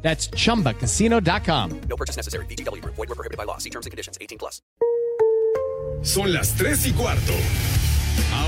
That's chumbacasino.com. No purchase necessary. BGW. Void were prohibited by law. See terms and conditions. 18 plus. Son las 3 y cuarto.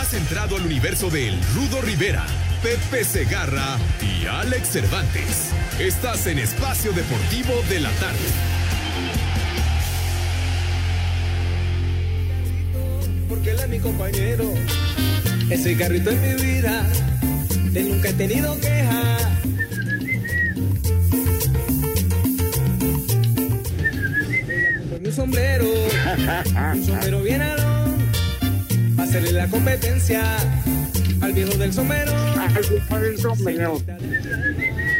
Has entrado al universo de El Rudo Rivera, Pepe Segarra y Alex Cervantes. Estás en Espacio Deportivo de la Tarde. Porque él es mi compañero, ese carrito en mi vida, de nunca he tenido queja. Con mi sombrero, un sombrero bien para hacerle la competencia al viejo del sombrero. Al viejo del sombrero.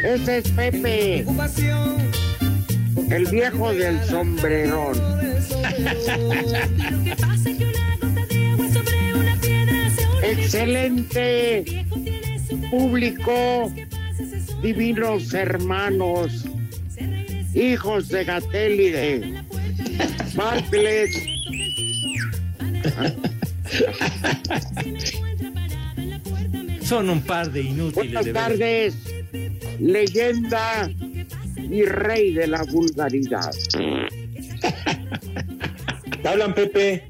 Ese es Pepe, Ocupación, el viejo del sombrerón. Excelente público, divinos hermanos, hijos de Gatel y de Bartlett. Son un par de inútiles. Buenas de tardes, leyenda y rey de la vulgaridad. ¿Te hablan, Pepe?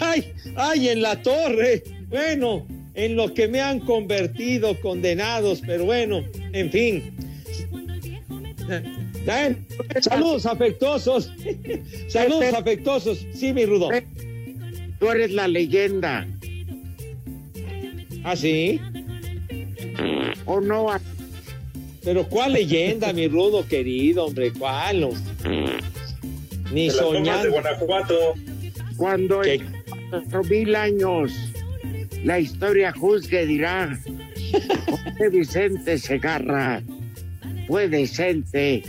¡Ay! ¡Ay! En la torre. Bueno, en lo que me han convertido condenados, pero bueno, en fin. Saludos afectuosos. Saludos afectuosos. Sí, mi rudo. Tú eres la leyenda, ¿Ah, sí? ¿o no? Pero ¿cuál leyenda, mi rudo querido, hombre? ¿Cuál? no? Ni tomas de soñando. Guanajuato. Cuando ¿Qué? en cuatro mil años la historia juzgue dirá José Vicente Segarra fue decente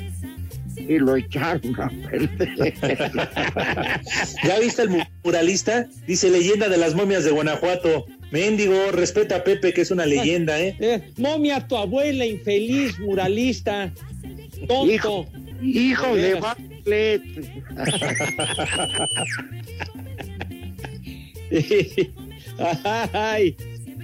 y lo echaron a perder. ¿Ya viste el mu- muralista? Dice leyenda de las momias de Guanajuato. Mendigo, respeta a Pepe, que es una leyenda, ¿eh? Eh, momia, tu abuela, infeliz, muralista. Tonto. Hijo, hijo De. Bartlett. Ay,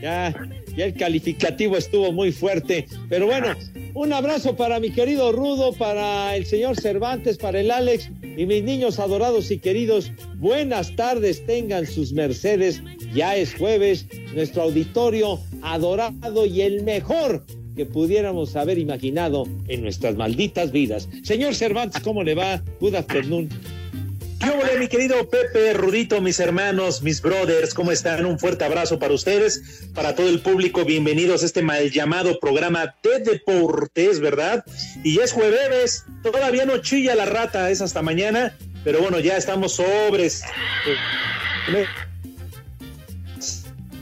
ya, ya el calificativo estuvo muy fuerte. Pero bueno, un abrazo para mi querido Rudo, para el señor Cervantes, para el Alex y mis niños adorados y queridos. Buenas tardes, tengan sus mercedes. Ya es jueves, nuestro auditorio adorado y el mejor que pudiéramos haber imaginado en nuestras malditas vidas. Señor Cervantes, ¿cómo le va? Good afternoon. ¿Qué hubo, mi querido Pepe, Rudito, mis hermanos, mis brothers? ¿Cómo están? Un fuerte abrazo para ustedes, para todo el público. Bienvenidos a este mal llamado programa de deportes, ¿verdad? Y ya es jueves, todavía no chilla la rata, es hasta mañana, pero bueno, ya estamos sobres.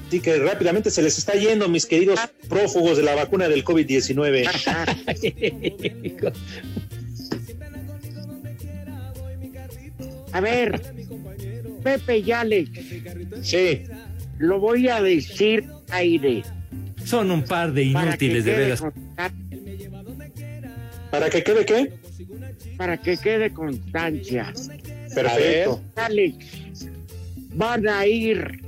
Así que rápidamente se les está yendo, mis queridos prófugos de la vacuna del COVID-19. A ver, Pepe y Alex, Sí. lo voy a decir aire. Son un par de inútiles de veras. ¿Para que quede qué? para que quede constancia. Perfecto. Alex, van a ir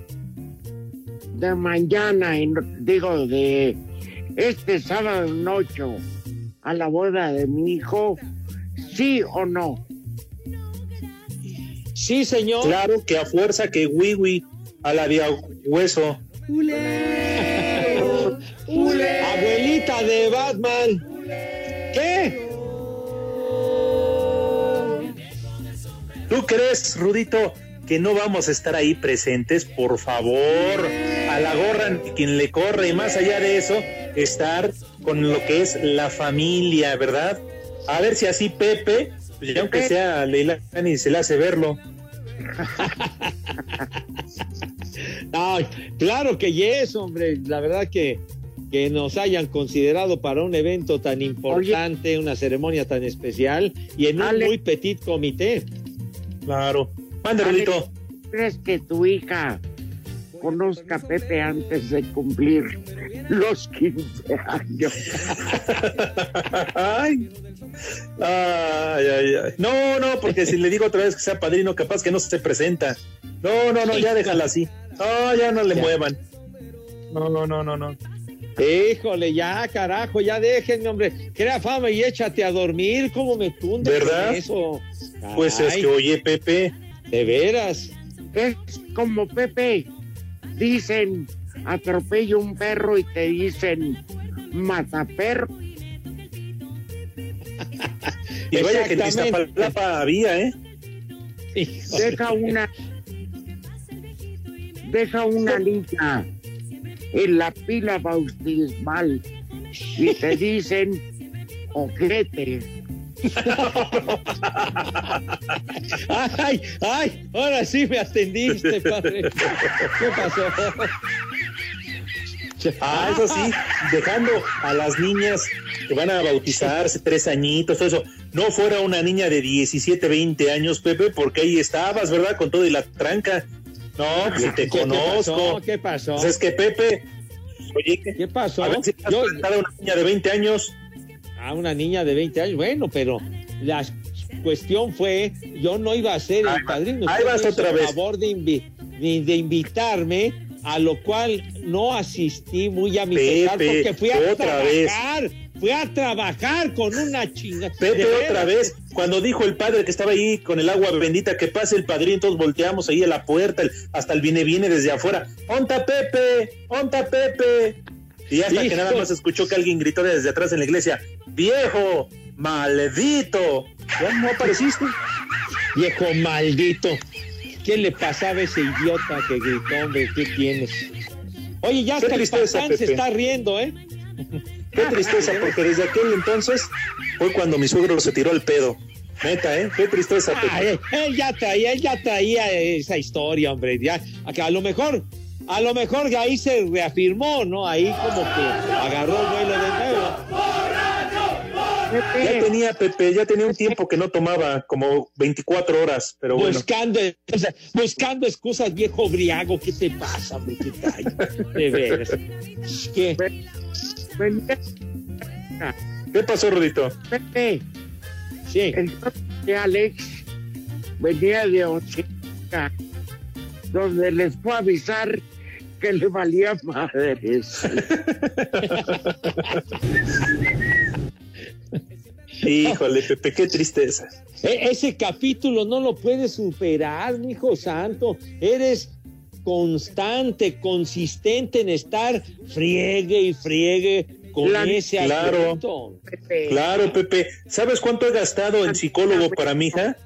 de mañana, en- digo, de este sábado en ocho a la boda de mi hijo, sí o no. Sí, señor. Claro que a fuerza que wiwi a la de hueso. Abuelita de Batman. ¿Qué? ¿Tú crees, Rudito, que no vamos a estar ahí presentes, por favor, a la gorra quien le corre y más allá de eso, estar con lo que es la familia, ¿verdad? A ver si así Pepe, pues ya aunque sea Leilani se le hace verlo. No, claro que yes, hombre. La verdad que, que nos hayan considerado para un evento tan importante, una ceremonia tan especial y en un muy petit comité. Claro. Mande, Ale, Rudito. ¿Crees que tu hija conozca a Pepe antes de cumplir los 15 años? Ay. Ay, ay. No, no, porque si le digo otra vez que sea padrino, capaz que no se presenta. No, no, no, ya déjala así. No, ya no le Ya. muevan. No, no, no, no, no. Híjole, ya, carajo, ya déjenme, hombre. Crea fama y échate a dormir. ¿Cómo me tunde con ¿Verdad? eso? Pues es que, oye, Pepe, De veras. Es como Pepe. Dicen, atropella un perro y te dicen, mataperro. y vaya que en. Iztapalapa había, ¿eh? Híjole. Deja una... Deja una niña en la pila bautismal y te dicen, ojete. Ay, ay, ahora sí me atendiste, padre. ¿Qué pasó? Ah, eso sí, dejando a las niñas que van a bautizarse, tres añitos, todo eso. No fuera una niña de 17, 20 años, Pepe, porque ahí estabas, ¿verdad? Con todo y la tranca. No, si te ¿Qué conozco. pasó? ¿Qué pasó? Pues es que Pepe, oye, ¿Qué pasó? a ver si has Yo- a una niña de 20 años. A una niña de 20 años. Bueno, pero la cuestión fue, yo no iba a ser el padrino. ahí vas otra el vez. favor de, invi- de- invitarme, a lo cual no asistí muy a mi pesar porque fui a otra vez. trabajar. Fui a trabajar con una chinga. Pepe, otra vez, cuando dijo el padre que estaba ahí con el agua bendita, que pase el padrino, todos volteamos ahí a la puerta, el- hasta el viene, viene desde afuera. ¡Onta Pepe! ¡Onta Pepe! Y hasta que nada más escuchó que alguien gritó desde atrás en la iglesia, ¡Viejo! ¡Maldito! Ya no apareciste. Viejo maldito. ¿Qué le pasaba a ese idiota que gritó, hombre? ¿Qué tienes? Oye, ya hasta el patán se está riendo, ¿eh? Qué tristeza, porque desde aquel entonces fue cuando mi suegro se tiró el pedo. Neta, ¿eh? Qué tristeza, Pepe. Ay, él ya traía, él ya traía esa historia, hombre. Ya, a, que a lo mejor, a lo mejor que ahí se reafirmó, ¿no? Ahí como que agarró el vuelo de nuevo. Ya tenía, Pepe, ya tenía un tiempo que no tomaba, como 24 horas, pero bueno. Buscando, o sea, buscando excusas, viejo briago. ¿Qué te pasa, hombre? ¿Qué tal? De veras. ¿Qué? ¿Qué pasó, Rudito? Pepe, Sí. el de Alex venía de Ochica, donde les fue a avisar que le valía madres. Híjole, Pepe, qué tristeza. E- ese capítulo no lo puedes superar, mi hijo santo. Eres constante, consistente en estar friegue y friegue con Claro. ese Claro. asunto. Pepe, Claro, Pepe. ¿Sabes cuánto he gastado en psicólogo para mi hija?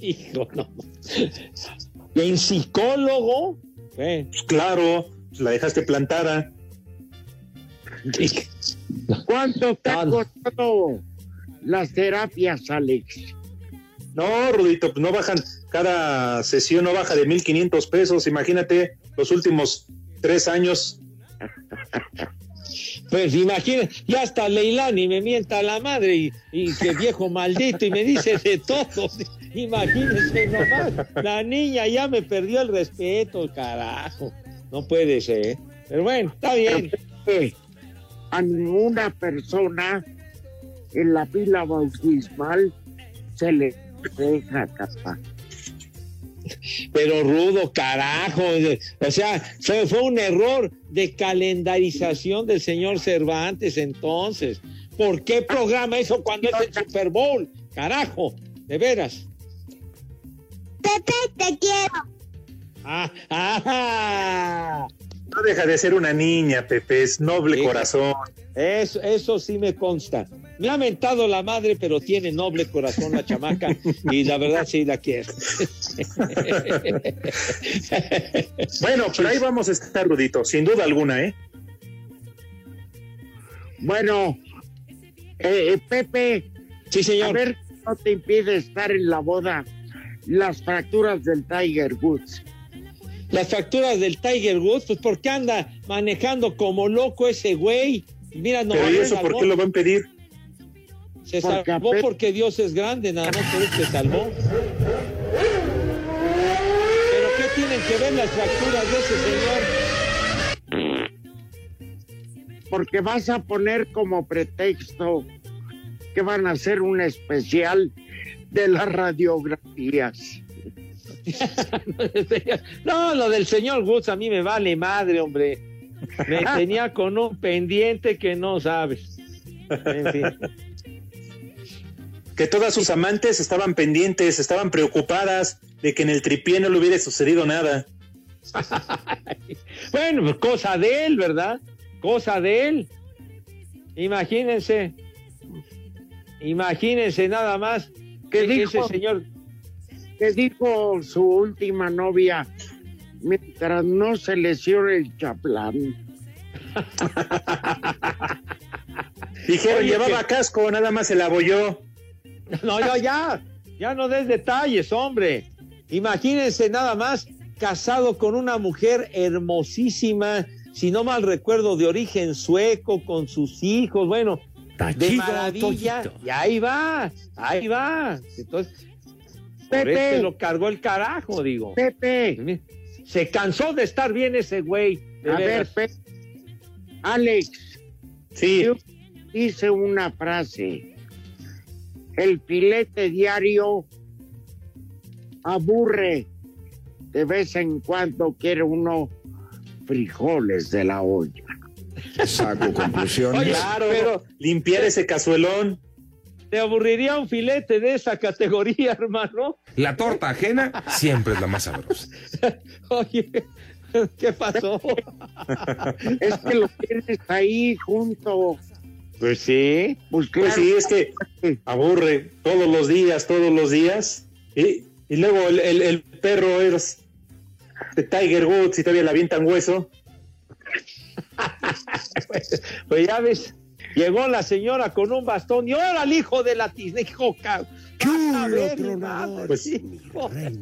Hijo, no. En psicólogo. Eh, Pues claro, la dejaste plantada. ¿Cuánto te ha No, no. costado las terapias, Alex? No, Rudito, pues no bajan, cada sesión no baja de 1500 pesos. Imagínate los últimos tres años. Pues imagínate, ya hasta Leilani me mienta la madre y, y que viejo maldito y me dice de todo. Imagínense nomás, la niña ya me perdió el respeto, carajo. No puede ser. Pero bueno, está bien. A ninguna persona en la pila bautismal se le deja capaz. Pero rudo, carajo. O sea, fue, fue un error de calendarización del señor Cervantes entonces. ¿Por qué programa eso cuando es el Super Bowl? Carajo, de veras. Pepe, te quiero. Ah, ah, No deja de ser una niña, Pepe, es noble Sí. corazón. Eso, eso sí me consta. Me ha mentado la madre, pero tiene noble corazón la chamaca y la verdad sí la quiero. Bueno, pero ahí vamos a estar, Rudito, sin duda alguna, ¿eh? Bueno, eh, eh, Pepe, Sí, a señor. ver, no te impide estar en la boda las fracturas del Tiger Woods. Las facturas del Tiger Woods, pues porque anda manejando como loco ese güey. Mira, no Pero ¿y eso por qué lo va a impedir? Se Porque salvó porque Dios es grande, nada más por eso se salvó. Pero ¿qué tienen que ver las fracturas de ese señor? Porque vas a poner como pretexto que van a hacer un especial de las radiografías. No, lo del señor Woods a mí me vale madre, hombre. Me tenía con un pendiente que no sabes. En fin. Que todas sus amantes estaban pendientes, estaban preocupadas de que en el tripié no le hubiera sucedido nada. Bueno, pues cosa de él, ¿verdad? Cosa de él. Imagínense. Imagínense nada más ¿Qué que ese señor. Que dijo su última novia, mientras no se lesione el chaplán. Dijeron, Oye, llevaba casco, nada más se la abolló. No, ya, ya. Ya no des detalles, hombre. Imagínense nada más casado con una mujer hermosísima, si no mal recuerdo, de origen sueco, con sus hijos, bueno, de chido, maravilla. Toñito. Y ahí va, ahí va. Entonces, por Pepe. eso lo cargó el carajo, digo. Pepe, Se cansó de estar bien ese güey. a ver. Pepe. Alex, Sí, yo hice una frase. El filete diario aburre. De vez en cuando quiere uno frijoles de la olla. Saco conclusiones. Oye, claro, pero limpiar ese cazuelón. Te aburriría un filete de esa categoría, hermano. La torta ajena siempre es la más sabrosa. Oye, ¿qué pasó? Es que lo tienes ahí junto. Pues sí. Pues Pues sí, es que aburre todos los días, todos los días. Y, y luego el, el- el perro es de Tiger Woods y todavía le avientan hueso. Pues, pues ya ves, llegó la señora con un bastón y ahora el hijo de la ver, mi madre, Pues-.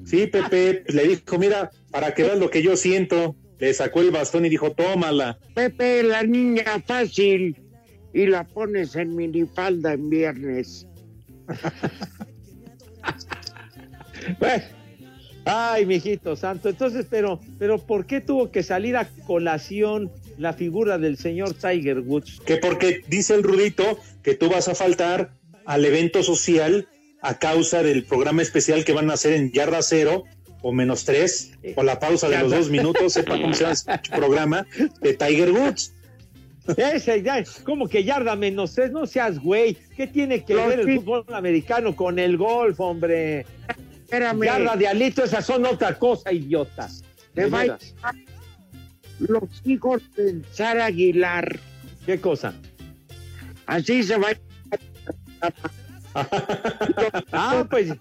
Sí, Pepe le dijo, mira, para que veas lo que yo siento. Le sacó el bastón y dijo, tómala. Pepe, la niña fácil. Y la pones en minifalda en viernes. Bueno, Ay, mijito santo. Entonces, pero, pero ¿por qué tuvo que salir a colación la figura del señor Tiger Woods? Que porque dice el Rudito que tú vas a faltar al evento social a causa del programa especial que van a hacer en Yarda Cero o menos tres, o la pausa de los dos minutos, sepa cómo se llama ese programa, de Tiger Woods. Ese, ya, como que yarda menos tres, no seas güey. ¿Qué tiene que Los ver el fútbol americano con el golf, hombre? Espérame. Yarda de alito, esas son otra cosa, idiota. Te De los hijos de Sara Aguilar. ¿Qué cosa? Así se va Ah, pues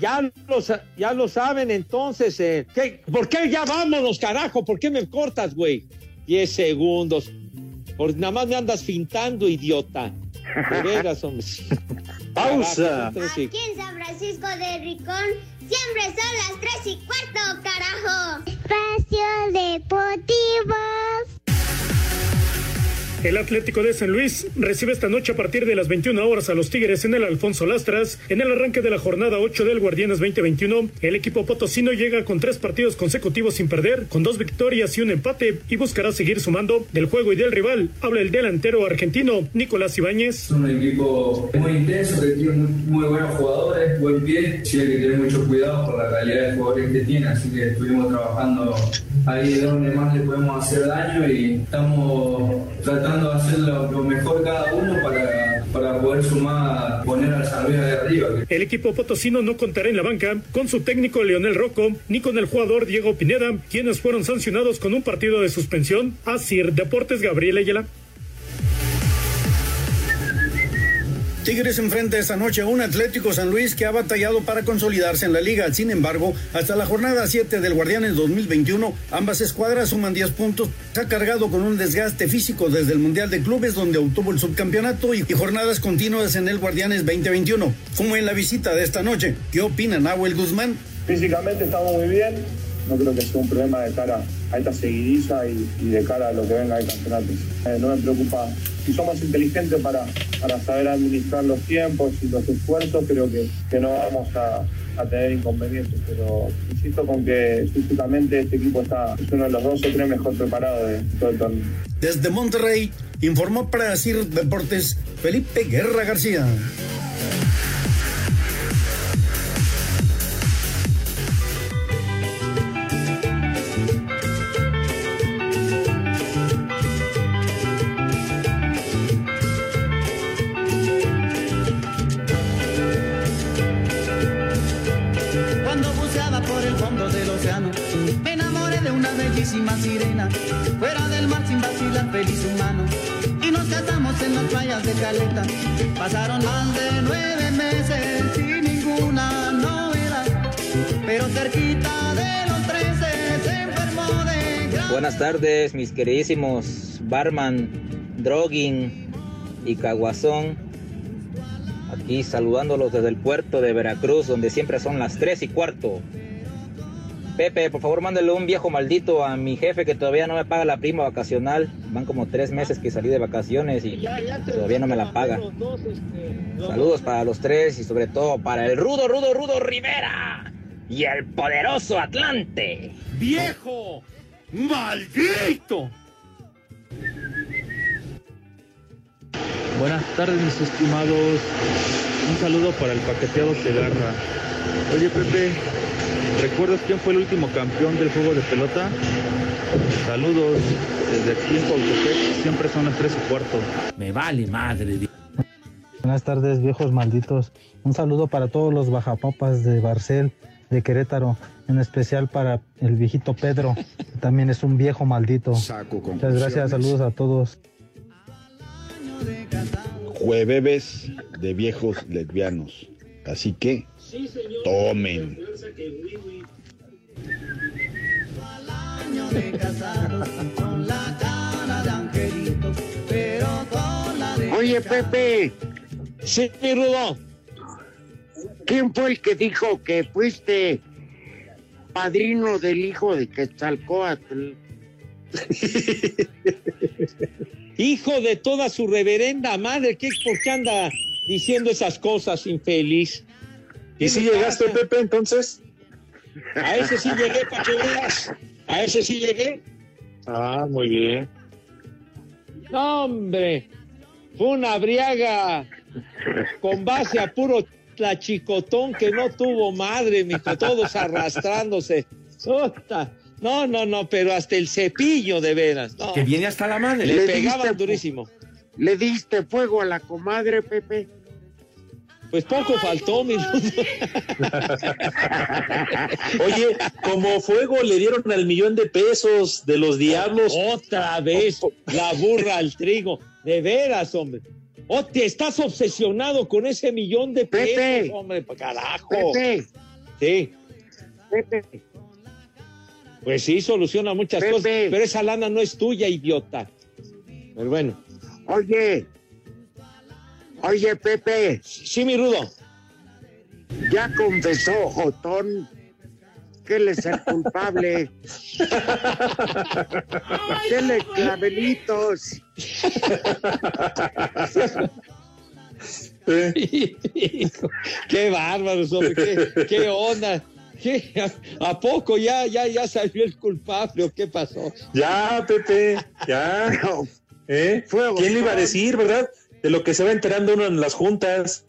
ya lo, ya lo saben entonces. eh. ¿Qué? ¿Por qué ya vámonos, carajo? ¿Por qué me cortas, güey? Diez segundos. Por nada más me andas fintando, idiota. De veras, hombre. Pausa. Carajo, sí. Aquí en San Francisco de Ricón siempre son las tres y cuarto, carajo. Espacio Deportivo. El Atlético de San Luis recibe esta noche a partir de las 21 horas a los Tigres en el Alfonso Lastras. En el arranque de la jornada 8 del Guardianes 2021, el equipo potosino llega con tres partidos consecutivos sin perder, con dos victorias y un empate, y buscará seguir sumando del juego y del rival. Habla el delantero argentino Nicolás Ibáñez. Es un equipo muy intenso, que tiene muy, buenos jugadores, buen pie. Hay que tener mucho cuidado por la calidad de jugadores que tiene, así que estuvimos trabajando ahí donde más le podemos hacer daño y estamos tratando El equipo potosino no contará en la banca con su técnico Leonel Rocco ni con el jugador Diego Pineda, quienes fueron sancionados con un partido de suspensión. Asir Deportes Gabriel Ayala. Tigres enfrenta esta noche a un Atlético San Luis que ha batallado para consolidarse en la liga. Sin embargo, hasta la jornada 7 del Guardianes 2021, ambas escuadras suman 10 puntos. Se ha cargado con un desgaste físico desde el Mundial de Clubes, donde obtuvo el subcampeonato, y jornadas continuas en el Guardianes 2021. Como en la visita de esta noche. ¿Qué opina Nahuel Guzmán? Físicamente estamos muy bien. No creo que sea un problema de cara a esta seguidiza y, de cara a lo que venga del campeonato. Eh, no me preocupa si somos inteligentes para, para saber administrar los tiempos y los esfuerzos, creo que, que no vamos a, a tener inconvenientes. Pero insisto con que físicamente este equipo está, es uno de los dos o tres mejor preparados de todo el torneo. Desde Monterrey, informó para CIR Deportes Felipe Guerra García. Me enamoré de una bellísima sirena. Fuera del mar sin vacilar, feliz humano. Y nos casamos en las playas de Caleta. Pasaron más de nueve meses sin ninguna novedad. Pero cerquita de los trece se enfermó de gran Buenas tardes, mis queridísimos Barman, Droguin y Caguazón. Aquí saludándolos desde el puerto de Veracruz, donde siempre son las 3 y cuarto. Pepe, por favor, mándale un viejo maldito a mi jefe que todavía no me paga la prima vacacional. Van como tres meses que salí de vacaciones y todavía no me la paga. Saludos para los tres y sobre todo para el rudo, rudo, rudo Rivera y el poderoso Atlante. ¡Viejo! ¡Maldito! Buenas tardes, mis estimados. Un saludo para el paqueteado Segarra. Oye, Pepe, ¿recuerdas quién fue el último campeón del juego de pelota? Saludos desde aquí en Pautepec. Siempre son las 3 y cuarto. Me vale madre. Buenas tardes, viejos malditos. Un saludo para todos los bajapapas de Barcel, de Querétaro, en especial para el viejito Pedro, que también es un viejo maldito. Muchas gracias, saludos a todos. Jueves de viejos lesbianos. Así que tomen. Año de casados con la cara de angelito, pero con la de Oye, Pepe. Sí, Rudo. ¿Quién fue el que dijo que fuiste padrino del hijo de Quetzalcóatl? Hijo de toda su reverenda madre, ¿qué, ¿por qué anda diciendo esas cosas, infeliz? ¿Y si llegaste, Pepe, entonces? A ese sí llegué, para que veas. A ese sí llegué. Ah, muy bien. No, hombre. Fue una briaga con base a puro tlachicotón que no tuvo madre, mijo, todos arrastrándose. Ota. No, no, no, pero hasta el cepillo de veras. no. Que viene hasta la madre. Le Le pegaban diste- durísimo. ¿Le diste fuego a la comadre, Pepe? Pues poco faltó, mi. Oye, como fuego le dieron al millón de pesos de los diablos. Otra vez, la burra al trigo. De veras, hombre. Oh, te estás obsesionado con ese millón de pesos, Pepe. hombre, carajo. Pepe, Sí, Pepe, pues sí, soluciona muchas Pepe. cosas, pero esa lana no es tuya, idiota. Pero bueno, oye. Oye, Pepe, sí, mi rudo. ya confesó Jotón que él es el culpable. Dele clavelitos. Qué bárbaros, hombre, qué, qué onda. ¿Qué? ¿A, poco ya, ya, ya salió el culpable o qué pasó? Ya, Pepe, ya. ¿Eh? ¿Quién le iba a decir, verdad? De lo que se va enterando uno en las juntas,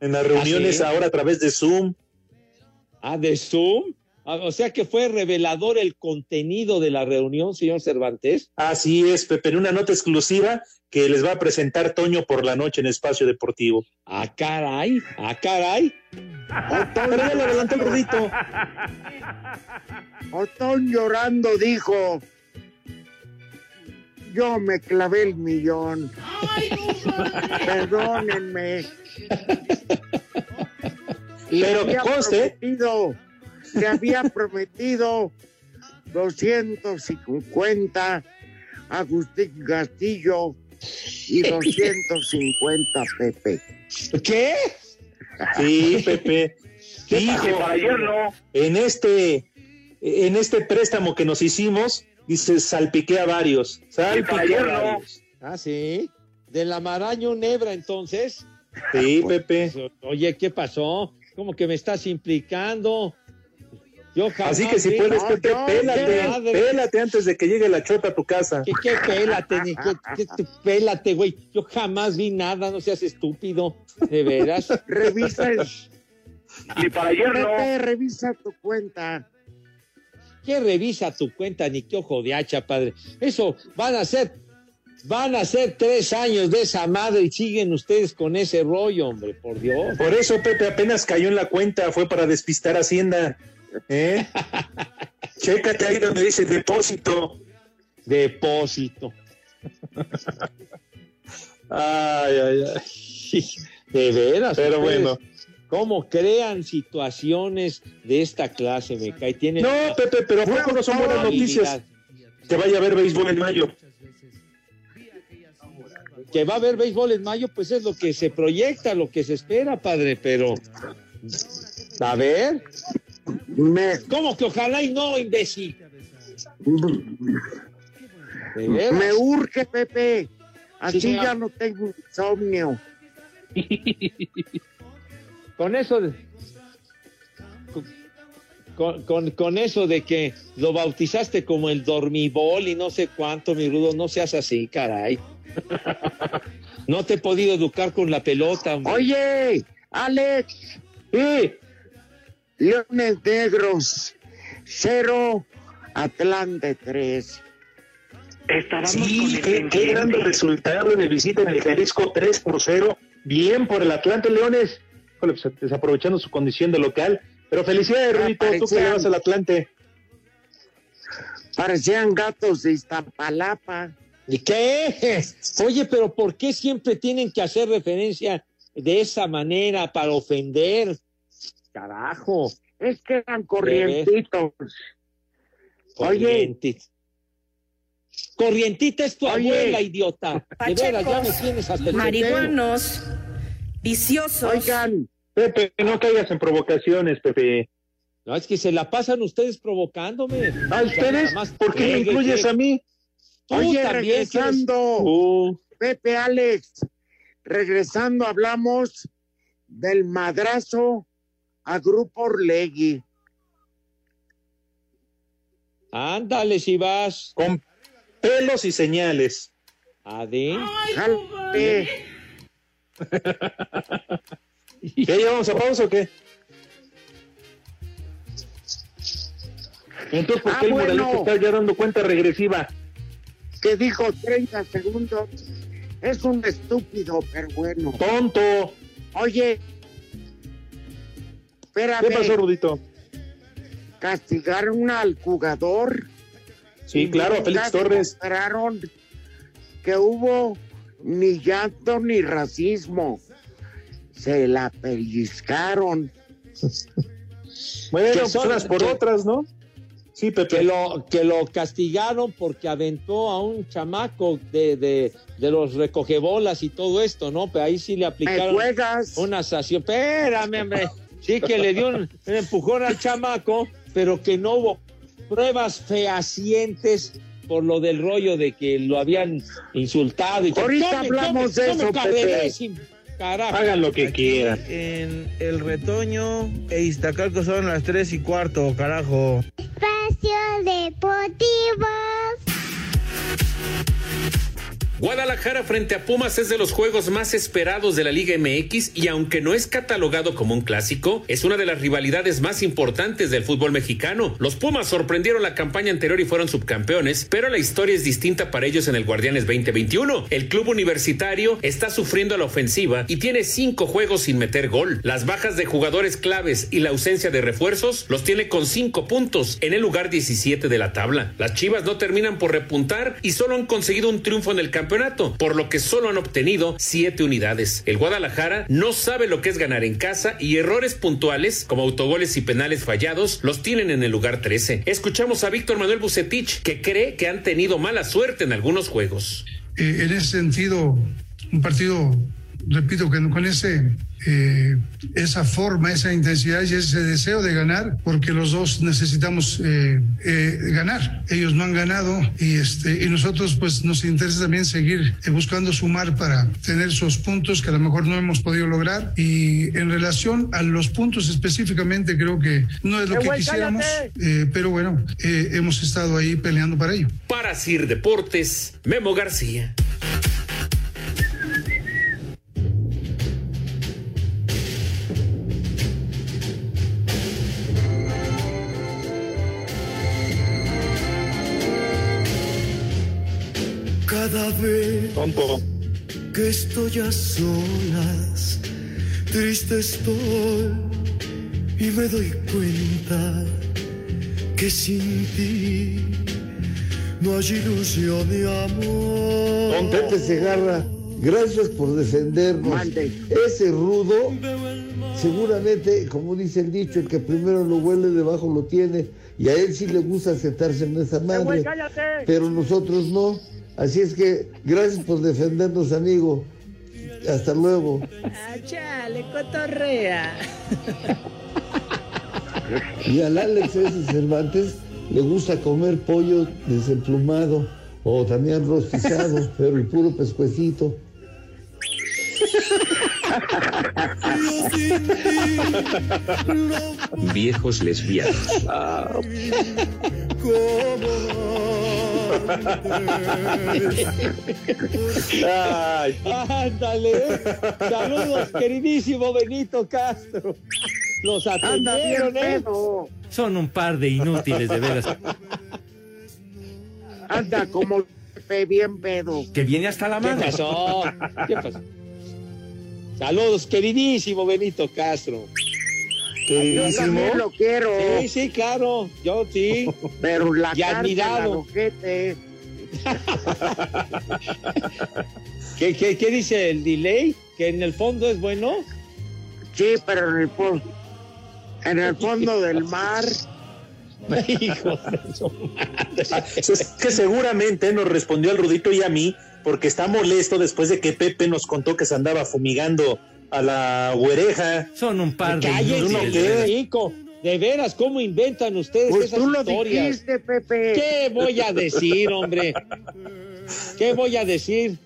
en las reuniones sí? ahora a través de Zoom. Ah, de Zoom. Ah, O sea que fue revelador el contenido de la reunión, señor Cervantes. Así es, Pepe, en una nota exclusiva que les va a presentar Toño por la noche en Espacio Deportivo. Ah, caray, ah, caray. Pero ya lo adelantó el Rudito. Otón llorando dijo, yo me clavé el millón. Perdónenme. Pero que conste- prometido, se había prometido 250 a Agustín Castillo y 250 Pepe. ¿Qué? Sí, Pepe. No. en este, en este préstamo que nos hicimos, dice, salpiqué a varios. Salpiqué a varios. Ah, sí. De la maraña un hebra, entonces. Sí, Pepe. Oye, ¿qué pasó? ¿Cómo que me estás implicando? Yo jamás Así que si vi- puedes, No, Pepe, pélate, madre. pélate antes de que llegue la chota a tu casa. ¿Qué, qué pélate, ni qué, qué- pélate, güey? Yo jamás vi nada, no seas estúpido. De veras. Revisa el- Y para ayer no. Pepe, revisa tu cuenta. ¿Qué revisa tu cuenta, ni qué ojo de hacha, padre? Eso van a ser, van a ser tres años de esa madre y siguen ustedes con ese rollo, hombre, por Dios. Por eso Pepe apenas cayó en la cuenta, fue para despistar Hacienda. ¿Eh? Chécate ahí donde dice depósito. Depósito. Ay, ay, ay. De veras. Pero ustedes, bueno. ¿Cómo crean situaciones de esta clase, me cae? Tienen No, Pepe, pero ¿a poco no son buenas noticias? Que vaya a haber béisbol en mayo. Que va a haber béisbol en mayo, pues es lo que se proyecta, lo que se espera, padre, pero... A ver. ¿Cómo que ojalá y no, imbécil? Me urge, Pepe. Así Sí, ya no tengo insomnio. con eso de, con, con- con eso de que lo bautizaste como el dormibol y no sé cuánto, mi rudo, no seas así, caray. No te he podido educar con la pelota, hombre. Oye, Alex. Leones Negros, cero, Atlante tres. Sí, qué, qué gran resultado de visita en el Jalisco 3 por 0. Bien por el Atlante Leones. Pues, desaprovechando su condición de local. Pero felicidades, Rudito, tú que le vas al Atlante. Parecían gatos de Iztapalapa. ¿Y qué? Oye, pero ¿por qué siempre tienen que hacer referencia de esa manera para ofender? Carajo. Es que eran corrientitos. Oye. Corrientitos. Corrientita es tu Oye. abuela, idiota. De veras, ya me tienes hasta el marihuanos, viciosos. Oigan. Pepe, no caigas en provocaciones, Pepe. No, es que se la pasan ustedes provocándome. ¿A ustedes? ¿Por qué me incluyes a mí? Tú Oye, regresando. Uh, Pepe Alex, regresando hablamos del madrazo a Grupo Orlegui. Ándale, si vas. Con pelos y señales. Ade. Jálate. ¿Ya llevamos a pausa o qué? Entonces, ¿por Ah, qué el bueno. Moralito está ya dando cuenta regresiva? Que dijo 30 segundos. Es un estúpido, pero bueno. ¡Tonto! Oye, espérame. ¿Qué pasó, Rudito? Castigaron al jugador. Sí, claro, a Félix Torres. que hubo ni llanto ni racismo. Se la pellizcaron. Bueno, pues son- unas por que- otras, ¿no? Sí, Pepe. Que lo, que lo castigaron porque aventó a un chamaco de, de, de los recogebolas y todo esto, ¿no? Pero ahí sí le ¿Me aplicaron una sanción. Espérame, hombre. Sí que le dio un, un empujón al chamaco, pero que no hubo pruebas fehacientes por lo del rollo de que lo habían insultado. Y todo. Ahorita hablamos de eso, Pepe. Carajo. Hagan lo que quieran. En el retoño e Iztacalco son las tres y cuarto, carajo. Espacio Deportivo. Guadalajara frente a Pumas es de los juegos más esperados de la Liga MX y aunque no es catalogado como un clásico, es una de las rivalidades más importantes del fútbol mexicano. Los Pumas sorprendieron la campaña anterior y fueron subcampeones, pero la historia es distinta para ellos en el Guardianes 2021. El club universitario está sufriendo la ofensiva y tiene cinco juegos sin meter gol. Las bajas de jugadores claves y la ausencia de refuerzos los tiene con cinco puntos en el lugar 17 de la tabla. Las Chivas no terminan por repuntar y solo han conseguido un triunfo en el campeonato campeonato, por lo que solo han obtenido siete unidades. El Guadalajara no sabe lo que es ganar en casa y errores puntuales como autogoles y penales fallados los tienen en el lugar 13. Escuchamos a Víctor Manuel Bucetich que cree que han tenido mala suerte en algunos juegos. Eh, en ese sentido, un partido, repito, que con ese, eh, esa forma, esa intensidad y ese deseo de ganar, porque los dos necesitamos eh, eh, ganar. Ellos no han ganado y, este, y nosotros pues nos interesa también seguir eh, buscando sumar para tener esos puntos que a lo mejor no hemos podido lograr. Y en relación a los puntos específicamente, creo que no es lo ¡Eh, que quisiéramos, eh, pero bueno, eh, hemos estado ahí peleando para ello. Para Sir Deportes, Memo García. Que estoy a solas, triste estoy y me doy cuenta que sin ti no hay ilusión de amor. Don Pepe Segarra, gracias por defendernos. Ese rudo, seguramente, como dice el dicho, el que primero lo huele debajo lo tiene. Y a él sí le gusta aceptarse en esa madre. Pero nosotros no. Así es que gracias por defendernos, amigo. Hasta luego. Ah, chale, cotorrea. Y al Alex ese Cervantes le gusta comer pollo desemplumado o también rostizado, pero el puro pescuecito. Viejos lesbianos. Ay, ándale. Saludos, queridísimo Benito Castro. Los atendieron, ¿eh? Son un par de inútiles, de veras. Anda como bien pedo. Que viene hasta la ¿Qué mano. pasó? ¿Qué pasó? Saludos, queridísimo Benito Castro. Yo también lo quiero. Sí, sí, claro. Yo sí. Pero la Y admirado. ¿Qué, qué, qué dice el delay? ¿Que en el fondo es bueno? Sí, pero en el, fo- en el fondo del mar. Hijo de su Es que seguramente nos respondió al Rudito y a mí, porque está molesto después de que Pepe nos contó que se andaba fumigando a la güereja. Son un par de Cállese, ¿Uno inútiles. qué? de veras. Chico, de veras, ¿cómo inventan ustedes Pues esas tú lo historias? dijiste, Pepe. ¿Qué voy a decir, hombre? ¿Qué voy a decir?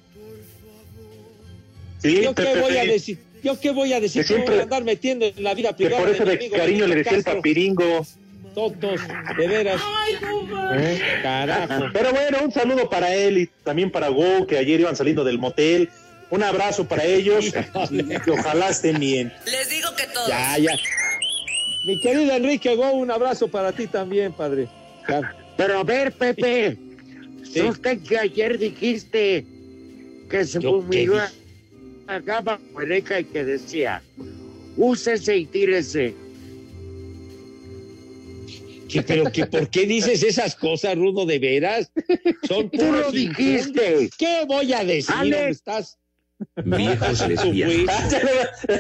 Sí, ¿Yo qué Pepe, voy a decir? ¿Yo qué voy a decir? Que ¿Cómo siempre- voy a andar metiendo en la vida Que privada? por eso de amigo cariño le decía el papiringo. Tontos, de veras. ¿eh? Carajo. Pero bueno, un saludo para él y también para Go, que ayer iban saliendo del motel. Un abrazo para ellos y que ojalá estén bien. Les digo que todos. Ya, ya. Mi querido Enrique Go, un abrazo para ti también, padre. Claro. Pero a ver, Pepe. Sí. Usted que ayer dijiste que se ¿Yo qué fumigó acá bajo Oreja y que decía, úsese y tírese. ¿Qué, pero que, ¿por qué dices esas cosas, Rudo, de veras? Son Tú lo dijiste. ¿Qué voy a decir? Alex. Estás... Viejos lesbianos.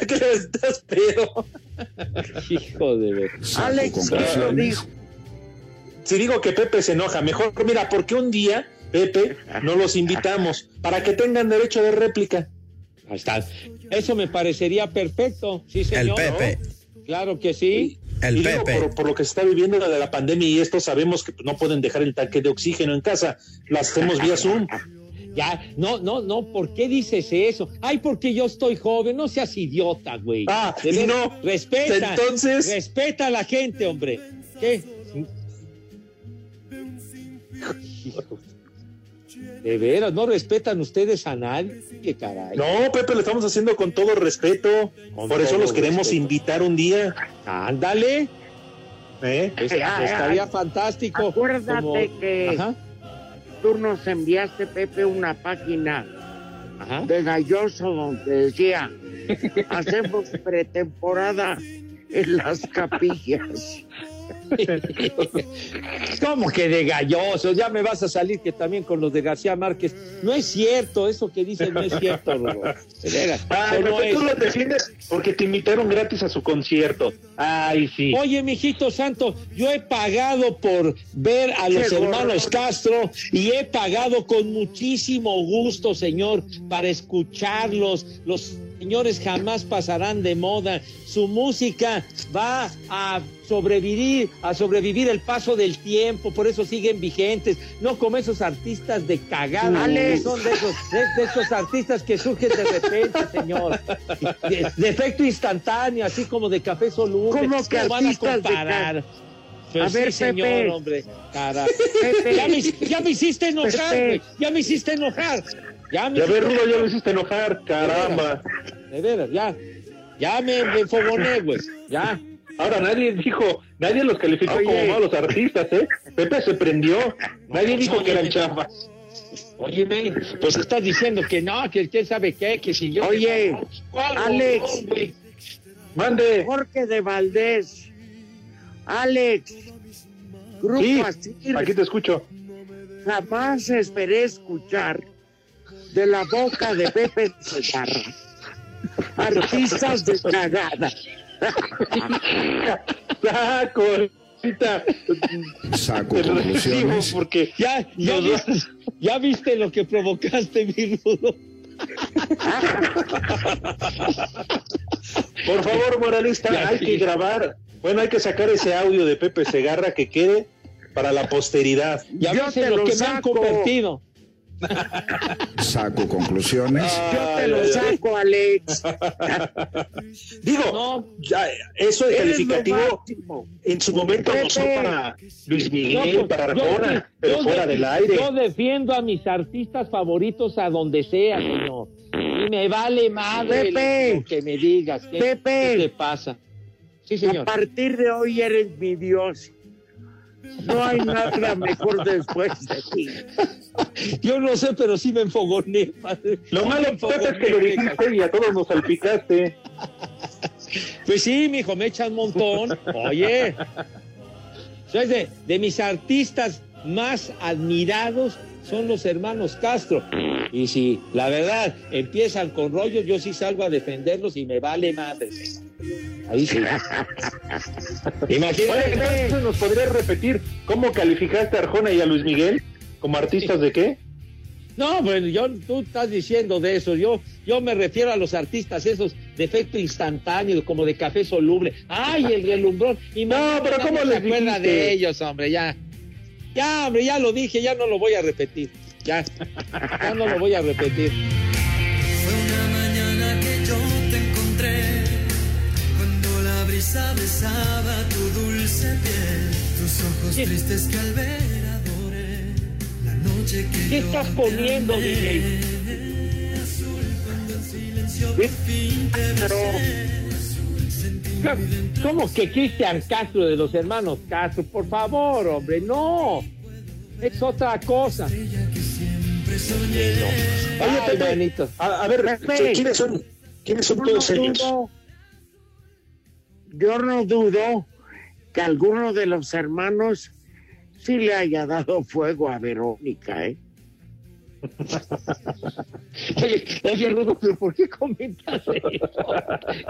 ¿Qué le estás pedo? Hijo de. Alex, ¿quién lo dijo? Si digo que Pepe se enoja, mejor mira, porque un día, Pepe, no los invitamos para que tengan derecho de réplica. Ahí está. Eso me parecería perfecto. Sí, señor. Pepe. Claro que sí. El y digo, Pepe. por, por lo que se está viviendo de la pandemia y esto, sabemos que no pueden dejar el tanque de oxígeno en casa. Lo hacemos vía Zoom. Ya, no, no, no, ¿por qué dices eso? Ay, porque yo estoy joven, no seas idiota, güey. Ah, y no. Respeta. Entonces- Respeta a la gente, hombre. ¿Qué? De veras, no respetan ustedes a nadie, qué caray. No, Pepe, lo estamos haciendo con todo respeto. Con por eso los queremos respeto. invitar un día. Ándale. ¿eh? Es- Ay, ay, estaría ay. fantástico. Acuérdate Como- que Ajá, tú nos enviaste, Pepe, una página ajá. de Galloso donde decía, hacemos pretemporada en las capillas. ¿Cómo que de gallosos? Ya me vas a salir que también con los de García Márquez. No es cierto, eso que dicen no es cierto, Rudo. Ay, no tú es. lo defiendes porque te invitaron gratis a su concierto. Ay, sí. Oye, mijito santo, yo he pagado por ver a los hermanos. Castro y he pagado con muchísimo gusto, señor, para escucharlos. Los señores jamás pasarán de moda. Su música va a sobrevivir, a sobrevivir el paso del tiempo, por eso siguen vigentes, no como esos artistas de cagada, que son de esos, de, de esos artistas que surgen de repente, señor, de, de efecto instantáneo, así como de café soluble. ¿Cómo que ¿Cómo van a comparar? Pues A sí, ver, señor, Pepe. hombre. Cara. Pepe. Ya, me, ya me hiciste enojar, Pepe. Ya me hiciste enojar. Ya me Ya Rudo, ya lo hiciste enojar, caramba. De veras, ya. Ya me, me fogoné, güey. Ya. Ahora nadie dijo, nadie los calificó Oye. como malos artistas, ¿eh? Pepe se prendió. Nadie dijo que eran chafas. Oye, pues estás diciendo que no, que quién sabe qué, que si yo. Oye, ¿Cuál, Alex. güey? Mande. Jorge de Valdés. Alex. Grupo Sí, Asir. aquí te escucho. Jamás esperé escuchar de la boca de Pepe Segarra. Artistas de cagada. Saco, ahorita. Saco conclusiones. porque Ya, ya, viste, ya viste lo que provocaste, mi rudo. Por favor, moralista, Ya, hay sí. que grabar. Bueno, hay que sacar ese audio de Pepe Segarra que quede para la posteridad. Ya Yo viste te lo lo que me han saco. convertido. Saco conclusiones. Yo te lo saco, Alex. Digo, No, ya, eso de calificativo en su momento Pepe. gozó para Luis Miguel, No, pues, para yo- Arjona, pero yo fuera de- del aire. Yo defiendo a mis artistas favoritos a donde sea, señor. Y me vale madre Pepe. lo que me digas. ¿Qué, Pepe. ¿Qué te pasa? Sí, A señor. partir de hoy eres mi Dios. No hay nada mejor después de ti. Yo no sé, pero sí me enfogoné. padre. Lo malo, es que lo dijiste y a todos nos salpicaste. Pues sí, mijo, me echan un montón. Oye. Soy de, de mis artistas más admirados son los hermanos Castro. Y si la verdad empiezan con rollos, yo sí salgo a defenderlos y me vale madre. Ahí sí. Oye, Imagínate. entonces nos podrías repetir cómo calificaste a Arjona y a Luis Miguel como artistas de qué? No, bueno, yo, tú estás diciendo de eso. Yo, yo me refiero a los artistas esos de efecto instantáneo, como de café soluble. ¡Ay, el relumbrón! Y No, pero ¿cómo se les acuerda dijiste? de ellos, hombre? Ya. Ya, hombre, ya lo dije, ya no lo voy a repetir. Ya. Ya no lo voy a repetir. Besaba tu dulce piel, tus ojos ¿Qué? tristes que al ver adoré, la noche que ¿Qué estás poniendo, amé. DJ? Azul cuando en silencio por fin te besé, azul sentí muy dentro ¿Cómo que Cristian Castro de los hermanos Castro? Por favor, hombre, no. Es otra cosa. que siempre soñé. Ay. A, a ver, Pepe. ¿quiénes son? ¿Quiénes son todos ellos? Yo no dudo que alguno de los hermanos sí le haya dado fuego a Verónica, ¿eh? Oye, oye, Rudo, ¿pero por qué comentas eso?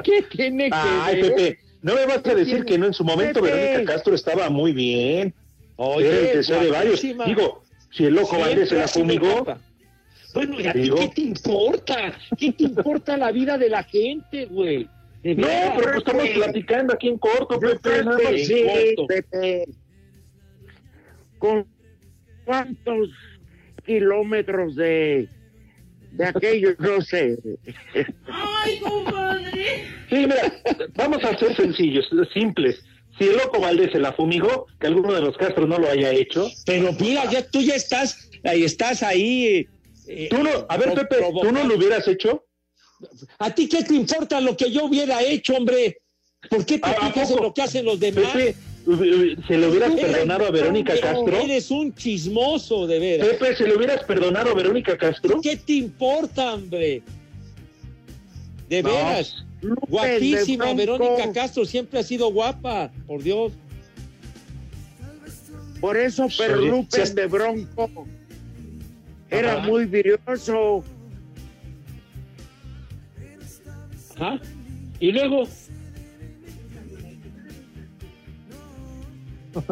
¿Qué tiene que Ay, ver? Pepe, no me vas a decir que no en su momento Pepe. Verónica Castro estaba muy bien. Oye, Era el deseo de varios. Digo, si el loco Valdés se la fumigó. Bueno, ¿y a ti qué te importa? ¿Qué te importa la vida de la gente, güey? No, pero pues estamos platicando aquí en corto, Pepe. Pepe. Sí, corto. Pepe. ¿Con cuántos kilómetros de, de aquello? No sé. Sí, mira, vamos a ser sencillos, simples. Si el loco Valdés se la fumigó, que alguno de los Castro no lo haya hecho. Pero mira, ya tú ya estás, ahí estás ahí. eh, Tú no, a ver, Pepe, ¿tú no lo hubieras hecho? ¿A ti qué te importa lo que yo hubiera hecho, hombre? ¿Por qué te ¿A- a fijas en poco? lo que hacen los demás? Pepe, ¿se le hubieras perdonado a Verónica Pero Castro? Eres un chismoso, de veras. Pepe, ¿se le hubieras perdonado a Verónica Castro? ¿Qué te importa, hombre? De No. veras. Lupe, Guapísima. Verónica Castro siempre ha sido guapa, por Dios. Por eso Perlupen de Bronco era muy virioso. Y luego.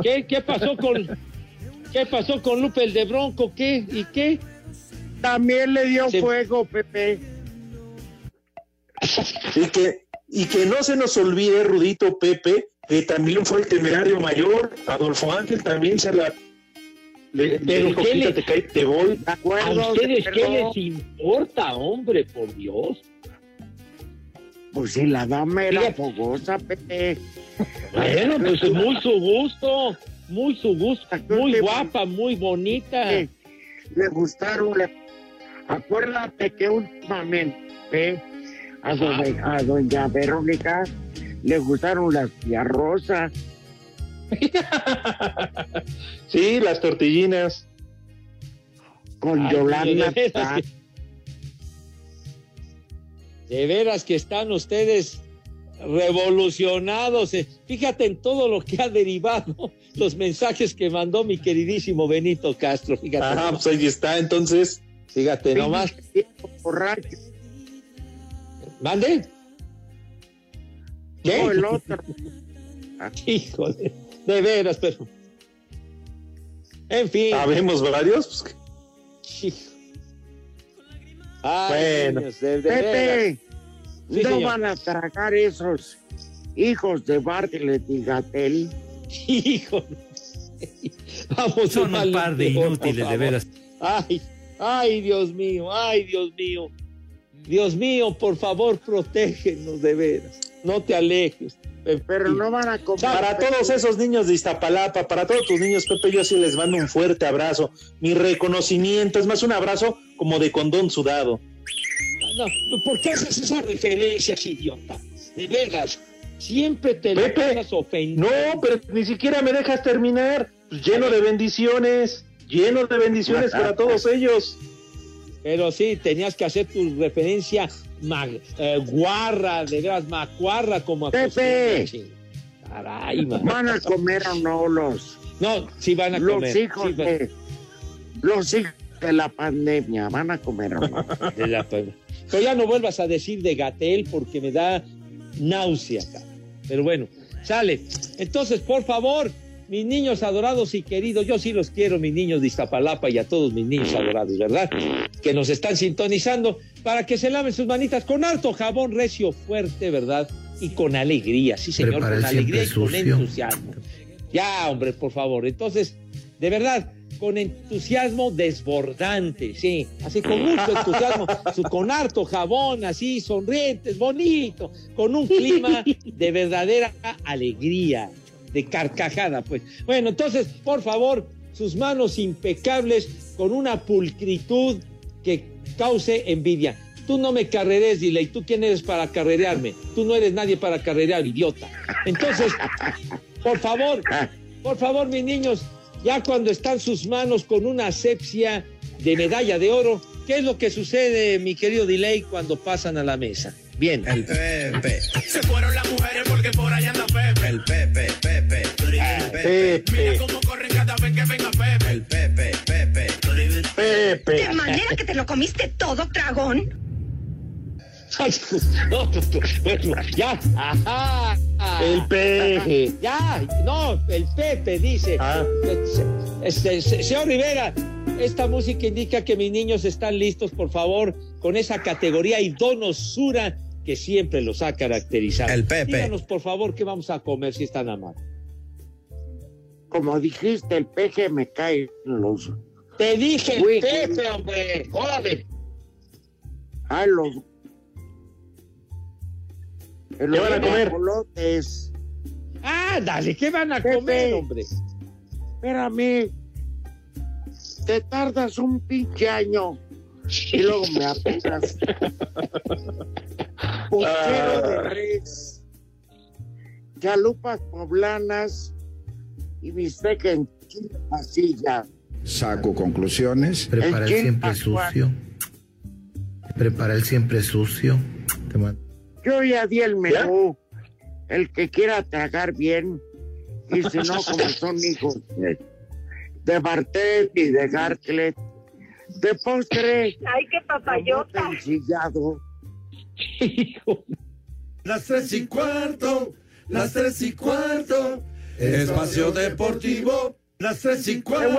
¿Qué, qué pasó con qué pasó con Lupe el de Bronco? ¿Qué? ¿Y qué? También le dio Se- fuego, Pepe. Y que, y que no se nos olvide, Rudito Pepe, que también fue el temerario mayor. Adolfo Ángel también se la. Le, Pero dijo, ¿qué le- quítate, cae, te voy. ¿A ustedes qué les importa, hombre, por Dios? Pues si la dama era fogosa, Pepe. Bueno, pues es muy su gusto, muy su gusto, muy guapa, muy bonita. Le gustaron. le- Acuérdate que últimamente a, doña, a doña Verónica le gustaron las tía Rosa. Sí, las tortillinas. Con Ay, Yolanda. que- De veras que están ustedes revolucionados. eh. Fíjate en todo lo que ha derivado los mensajes que mandó mi queridísimo Benito Castro. Fíjate, Ajá, nomás. pues ahí está, entonces. fíjate nomás. Borracho. ¿Mande? ¿Qué? No, el otro. Híjole, de veras, pero. En fin. Sabemos varios. Pues, Hijo. Ay, Bueno. niños, de- de veras. Pepe, Sí, no señor. van a tragar esos hijos de Bartlett y Gatel. Hijo. Vamos Son un par de inútiles, de veras. Ay, ay, Dios mío, ay, Dios mío. Dios mío, por favor, protégenos de veras. No te alejes. Pero no van a comer. Para todos esos niños de Iztapalapa, para todos tus niños, Pepe, yo sí les mando un fuerte abrazo. Mi reconocimiento, es más un abrazo como de condón sudado. No, ¿por qué haces esas referencias, idiota? De veras, siempre te Pepe, pasas ofendiendo. No, pero ni siquiera me dejas terminar. Pues lleno de bendiciones, lleno de bendiciones para todos ellos. Pero sí, tenías que hacer tu referencia mag- eh, guarra, de veras, macuarra como Pepe. acostumbras, ching. Caray, man. ¿Van a comer o no los, No, sí van a los comer. hijos sí van- de los hijos de la pandemia? ¿Van a comer o no? de la. Pero ya no vuelvas a decir de Gatel porque me da náusea. cara. Pero bueno, sale. Entonces, por favor, mis niños adorados y queridos, yo sí los quiero, mis niños de Iztapalapa y a todos mis niños adorados, ¿verdad? Que nos están sintonizando para que se laven sus manitas con harto jabón recio, fuerte, ¿verdad? Y con alegría, sí, señor, Prepara con alegría y con entusiasmo. Ya, hombre, por favor. Entonces, de verdad, con entusiasmo desbordante, sí, así con mucho entusiasmo, su- con harto jabón, así, sonrientes, bonito, con un clima de verdadera alegría, de carcajada, pues. Bueno, entonces, por favor, sus manos impecables, con una pulcritud que cause envidia. Tú no me carreres, dile, ¿y tú quién eres para carrerearme? Tú no eres nadie para carrerear, idiota. Entonces, por favor, por favor, mis niños, ya cuando están sus manos con una asepsia de medalla de oro, ¿qué es lo que sucede, mi querido Delay, cuando pasan a la mesa? Bien. El Pepe. Se fueron las mujeres porque por allá anda Pepe. El Pepe, Pepe. Pepe, Mira cómo corren cada vez que venga Pepe. El Pepe, Pepe. Pepe. De manera que te lo comiste todo, dragón. No, tu- bueno, ya, ajá. El peje. Ya, no, el Pepe dice. Ah. Este, se- señor Rivera, esta música indica que mis niños están listos, por favor, con esa categoría y donosura que siempre los ha caracterizado. El Pepe. Díganos, por favor, qué vamos a comer si están amables. Como dijiste, el peje me cae en los. Te dije, Uy, Pepe, hombre, órale. Ay, los. En ¿Qué van a comer? guajolotes. Ah, dale, ¿qué van a Pepe. comer, hombre? Espérame. Te tardas un pinche año. Y luego me apenas. Puchero de res. Chalupas poblanas. Y bistec en pasilla. Saco conclusiones. Prepara el El siempre sucio. Prepara el siempre sucio. Te mando. Yo ya di el menú. El que quiera tragar bien. Y si no, como son hijos de de Bartet y de Garclet. De postre, Ay, qué papayota. ensillado. Las tres y cuarto, las tres y cuarto, espacio deportivo, las tres y cuarto,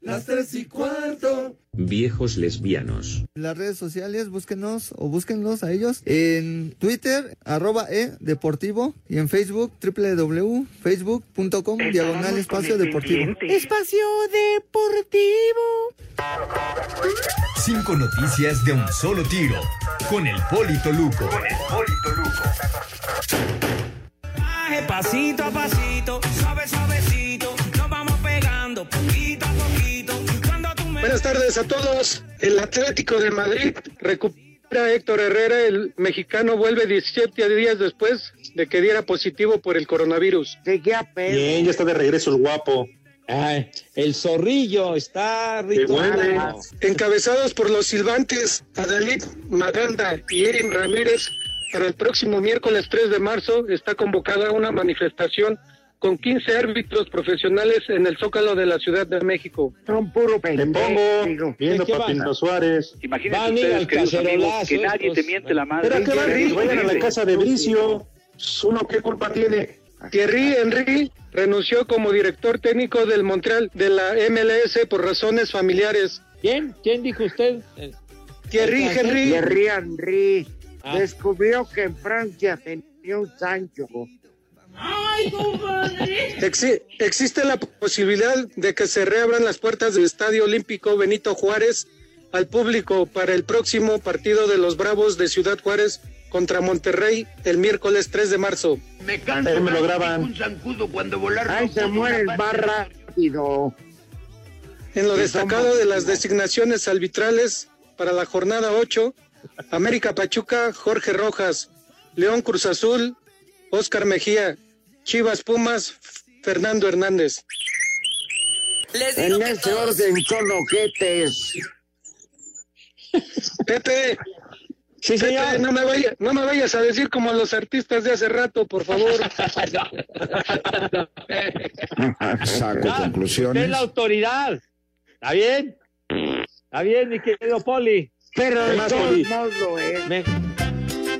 las tres y cuarto. Viejos lesbianos. las redes sociales, búsquenos o búsquenlos a ellos en Twitter, arroba e deportivo y en Facebook, www.facebook.com, diagonal espacio deportivo. Espacio Deportivo. Cinco noticias de un solo tiro. Con el Polito Luco. Pasito a pasito, suave suavecito, Buenas tardes a todos. El Atlético de Madrid recupera a Héctor Herrera. El mexicano vuelve 17 días después de que diera positivo por el coronavirus. Bien, ya está de regreso el guapo. Ay, el zorrillo está ritual. Encabezados por los silbantes Adalid Maganda y Erin Ramírez, para el próximo miércoles 3 de marzo está convocada una manifestación con 15 árbitros profesionales en el Zócalo de la Ciudad de México. Son puro Te pongo viendo. Suárez. Imagínense ustedes, queridos amigos, que nadie te miente la madre. Pero que van, Thierry, vayan a la casa de Bricio. ¿Uno qué culpa tiene? Thierry Henry renunció como director técnico del Montreal de la MLS por razones familiares. ¿Quién? ¿Quién dijo usted? Thierry Henry. Thierry Henry Ah. descubrió que en Francia tenía un Sancho. Ay, compadre. Exi- existe la posibilidad de que se reabran las puertas del Estadio Olímpico Benito Juárez al público para el próximo partido de los Bravos de Ciudad Juárez contra Monterrey el miércoles 3 de marzo. Me canso, Ahí me lo graban. Un zancudo cuando volar. Ay, se muere el más rápido. En lo destacado de las designaciones arbitrales para la jornada 8, América Pachuca, Jorge Rojas, León Cruz Azul, Oscar Mejía, Chivas Pumas, Fernando Hernández. En ese orden son ojetes. Pepe, Pepe, no me, vaya- no me vayas a decir como los artistas de hace rato, por favor. Saco Ah, conclusiones. Es la autoridad. ¿Está bien? ¿Está bien, mi querido Poli? Pero de Además, todos Poli, modos lo es. Me,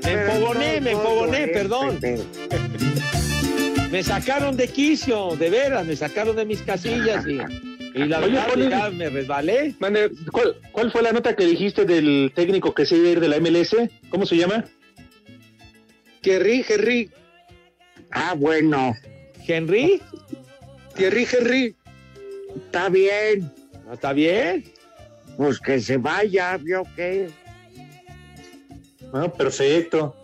me empogoné, me empogoné, perdón. Pepe. Me sacaron de quicio, de veras, me sacaron de mis casillas y, y la Oye, verdad Poli. ya me resbalé. ¿Cuál, ¿Cuál fue la nota que dijiste del técnico que se iba a ir de la MLS? ¿Cómo se llama? Thierry Henry, Ah, bueno. ¿Henry? Thierry Henry. Está bien. ¿No está bien? Pues que se vaya, ¿vio qué? Ah, perfecto.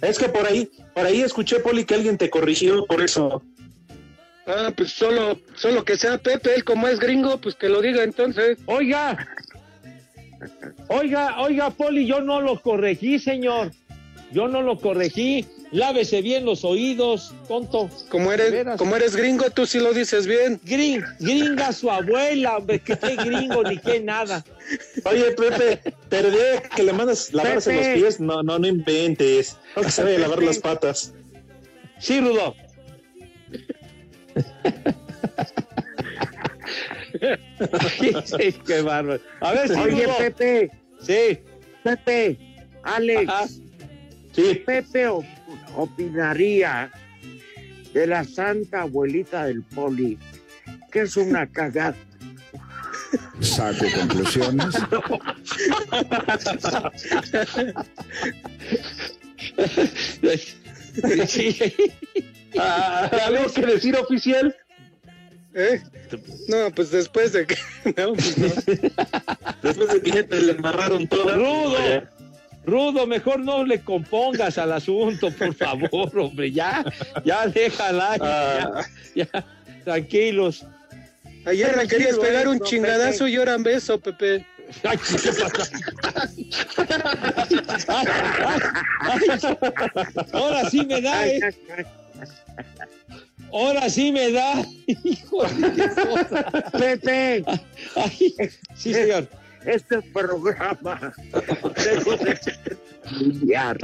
Es que por ahí, por ahí escuché, Poli, que alguien te corrigió por eso. Ah, pues solo, solo que sea Pepe, él como es gringo, pues que lo diga entonces. Oiga, oiga, oiga, Poli, yo no lo corregí, señor. Yo no lo corregí. Lávese bien los oídos, tonto. Como eres, como eres gringo, tú sí lo dices bien. Gring, gringa su abuela, hombre, que qué gringo ni qué nada. Oye, Pepe, perdí que le mandas lavarse Pepe. los pies. No, no, no inventes. No que sabe lavar las patas. Sí, Rudo. sí, qué bárbaro. A ver, sí, Oye, Rudo. Pepe, Sí. Pepe, Alex, Ajá. Sí. Pepe op- opinaría de la santa abuelita del poli, que es una cagada. Saco conclusiones. Sí. Ah, ¿Algo que decir oficial? ¿Eh? No, pues después de que. No, pues no. Después de que ya te le amarraron todo. Rudo, Rudo, mejor no le compongas al asunto, por favor, hombre, ya, ya déjala, ya, ya, tranquilos. Ayer Pero querías sí, pegar un no, chingadazo Pepe. y ahora beso, Pepe. Ay, ¿qué pasa? Ay, ay, ay. ahora sí me da, ¿eh? Ahora sí me da, hijo de. Pepe, Ay, sí, señor. Este programa de.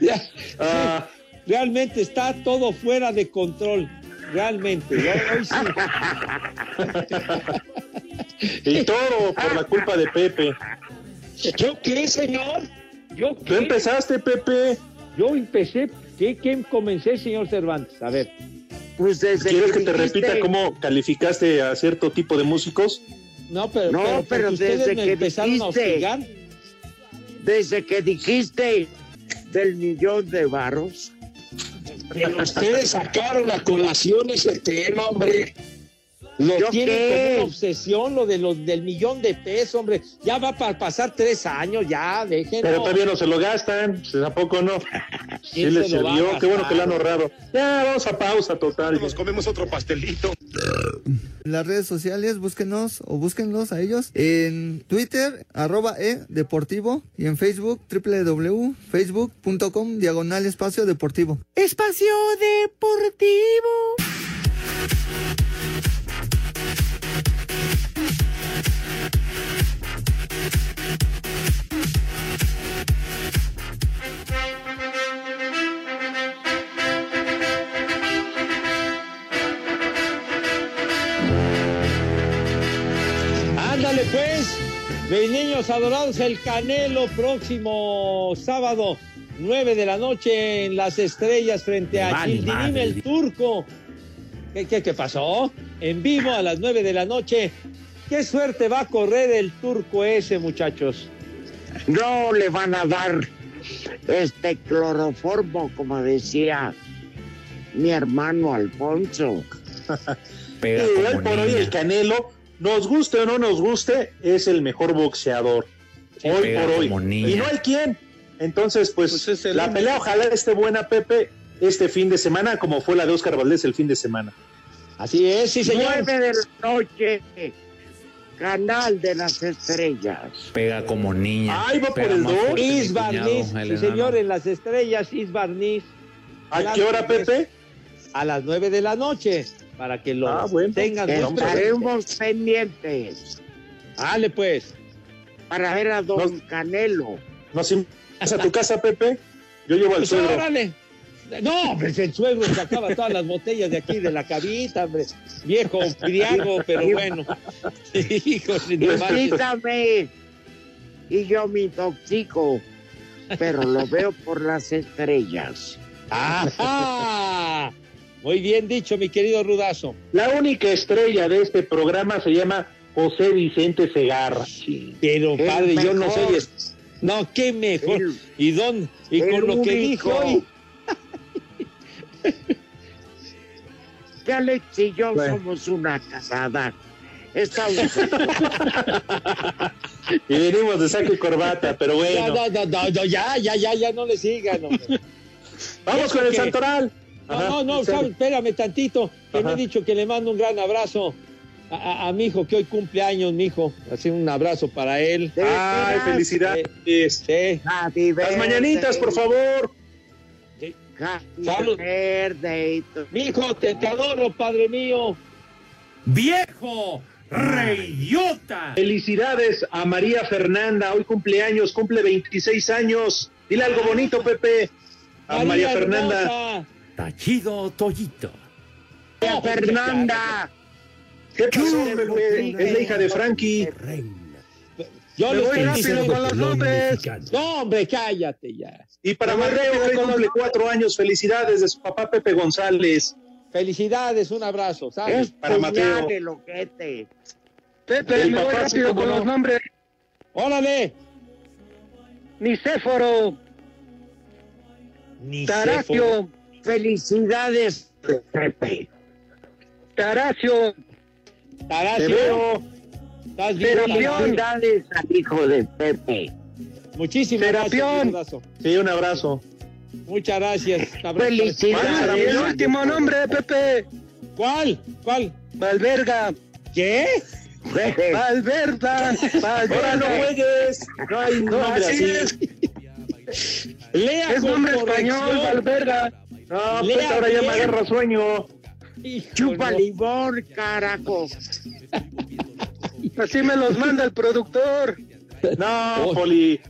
Ya, realmente está todo fuera de control. realmente. Yo, hoy sí. Y todo por la culpa de Pepe. ¿Yo qué, señor? ¿Yo Tú empezaste, Pepe. Yo empecé. ¿Qué, qué comencé, señor Cervantes? A ver. Pues desde ¿Quieres que te dijiste- repita cómo calificaste a cierto tipo de músicos? No, pero, No, pero, pero desde me que empezaron dijiste. Desde que dijiste del millón de varos. Pero ustedes sacaron a colación ese tema, hombre. Lo ¿Yo tienen qué? como una obsesión, lo de los del millón de pesos, hombre. Ya va para pasar tres años, ya, déjenlo. Pero todavía no se lo gastan, pues, ¿a poco no? Sí ¿Quién les se lo va a sirvió, qué bueno que lo han ahorrado. Ya, vamos a pausa total. Nos comemos otro pastelito. En las redes sociales, búsquenos o búsquenlos a ellos en Twitter, arroba e deportivo y en Facebook, www.facebook.com, diagonal espacio deportivo. Espacio Deportivo. Ándale pues, mis niños adorados, el Canelo próximo sábado, 9 de la noche en Las Estrellas frente a Vale, Childirim el Turco. ¿Qué, qué, qué pasó? En vivo a las 9 de la noche. ¿Qué suerte va a correr el Turco ese, muchachos? No le van a dar este cloroformo, como decía mi hermano Alfonso. Y hoy por hoy el Canelo, nos guste o no nos guste, es el mejor boxeador. hoy por hoy. Y no hay quien. Entonces, pues, la pelea ojalá esté buena, Pepe, este fin de semana, como fue la de Oscar Valdés el fin de semana. Así es, sí, señor. Nueve de la noche, Canal de las Estrellas. Pega como niña. Ay, va por el más dos. fuerte mi Is cuñado, Barniz, el sí señor, en Las Estrellas, Is Barniz. ¿A qué hora, Pepe? A las 9 de la noche, para que lo Ah, bueno. tengan. Estaremos pendientes Dale pues. para ver a Don Canelo. ¿Nos invitas a tu casa, Pepe? Yo llevo al Pues suegro. órale. No, pues el suegro sacaba todas las botellas de aquí de la cabita, hombre. Viejo friago, pero bueno. No manches. Invítame y yo me intoxico, pero lo veo por las estrellas. ¡Ajá! Muy bien dicho, mi querido Rudazo. La única estrella de este programa se llama José Vicente Segarra. Pero El padre, yo no soy. es- No, qué mejor. El- ¿Y dónde? Y con lo que dijo hoy. Que Alex y yo Bueno. somos una casada. Estamos Y venimos de saco y corbata, pero No, bueno. no, no, no, no, ya, ya, ya, ya no le sigan, hombre. Vamos con el que- Santoral. No, Ajá, no, no, espérame tantito, que me he dicho que le mando un gran abrazo a, a- a mi hijo, que hoy cumple años, mi hijo. Así un abrazo para él. Ay, felicidades. Sí. Happy Las mañanitas, por favor. Salud. Mi hijo, te, te adoro, padre mío. ¡Viejo! ¡Reyota! Felicidades a María Fernanda. Hoy cumpleaños, cumple 26 años. Dile algo bonito, Pepe. A María, Fernanda. hermosa. Tachido Toyito. Fernanda. ¿Qué pasó, Pepe? Es la hija de Frankie. Yo lo voy rápido con los nombres. No, hombre, cállate ya. Y para con cumple cuatro años. Felicidades de su papá Pepe González. Felicidades, un abrazo, ¿sabes? Es Para Mateo. Pepe, El me voy rápido con los nombres. Órale. Nicéforo, Ni Taracio, Felicidades, Pepe. Taracio, Taracio, estás bien. Felicidades al hijo de Pepe. Muchísimas gracias, Serapión. mi Rudazo. Sí, un abrazo. Muchas gracias. Felicidades. el último nombre, Pepe, ¿Cuál? ¿Cuál? Valverga, ¿Qué? Valverga, Ahora no Valverga. juegues. No hay No, nombre así así. es, Lea es nombre corrección. español, Valverga. No, Lea pues ahora ya me agarra sueño. Chupa limón, carajo. Así me los manda el productor. No, Oh. Poli.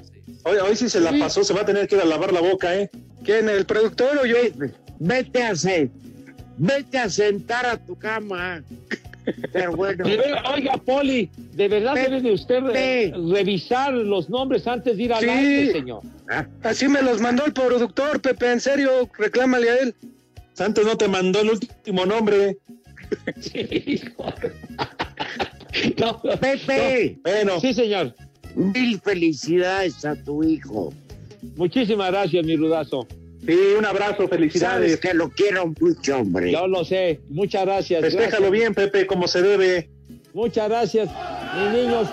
Hoy, hoy sí se la pasó. Se va a tener que ir a lavar la boca, ¿eh? ¿Quién, el productor o yo? Vete a hacer. vete a sentar a tu cama. Pero bueno. De ver- Oiga, Poli, de verdad Pe- debe de usted re- revisar los nombres antes de ir al Sí. aire, señor. Así me los mandó el productor, Pepe, en serio, reclámale a él. Santos no te mandó el último nombre. No, Pepe, Bueno, Sí, señor. mil felicidades a tu hijo. Muchísimas gracias, mi rudazo. Sí, un abrazo, felicidades. Sabes que lo quiero mucho, hombre. Yo lo sé. Muchas gracias. Festéjalo gracias. bien, Pepe, como se debe. Muchas gracias, mis niños.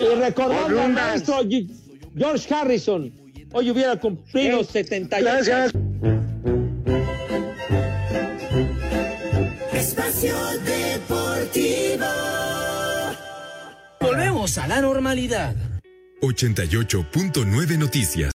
Eh, y recordando al maestro George Harrison. Hoy hubiera cumplido 78 Gracias. Espacio Deportivo. Volvemos a la normalidad. 88.9 Noticias.